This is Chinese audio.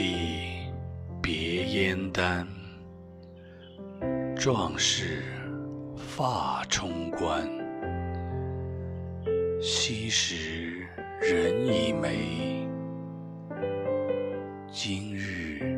离别烟丹壮士发冲冠，昔时人已没。今日。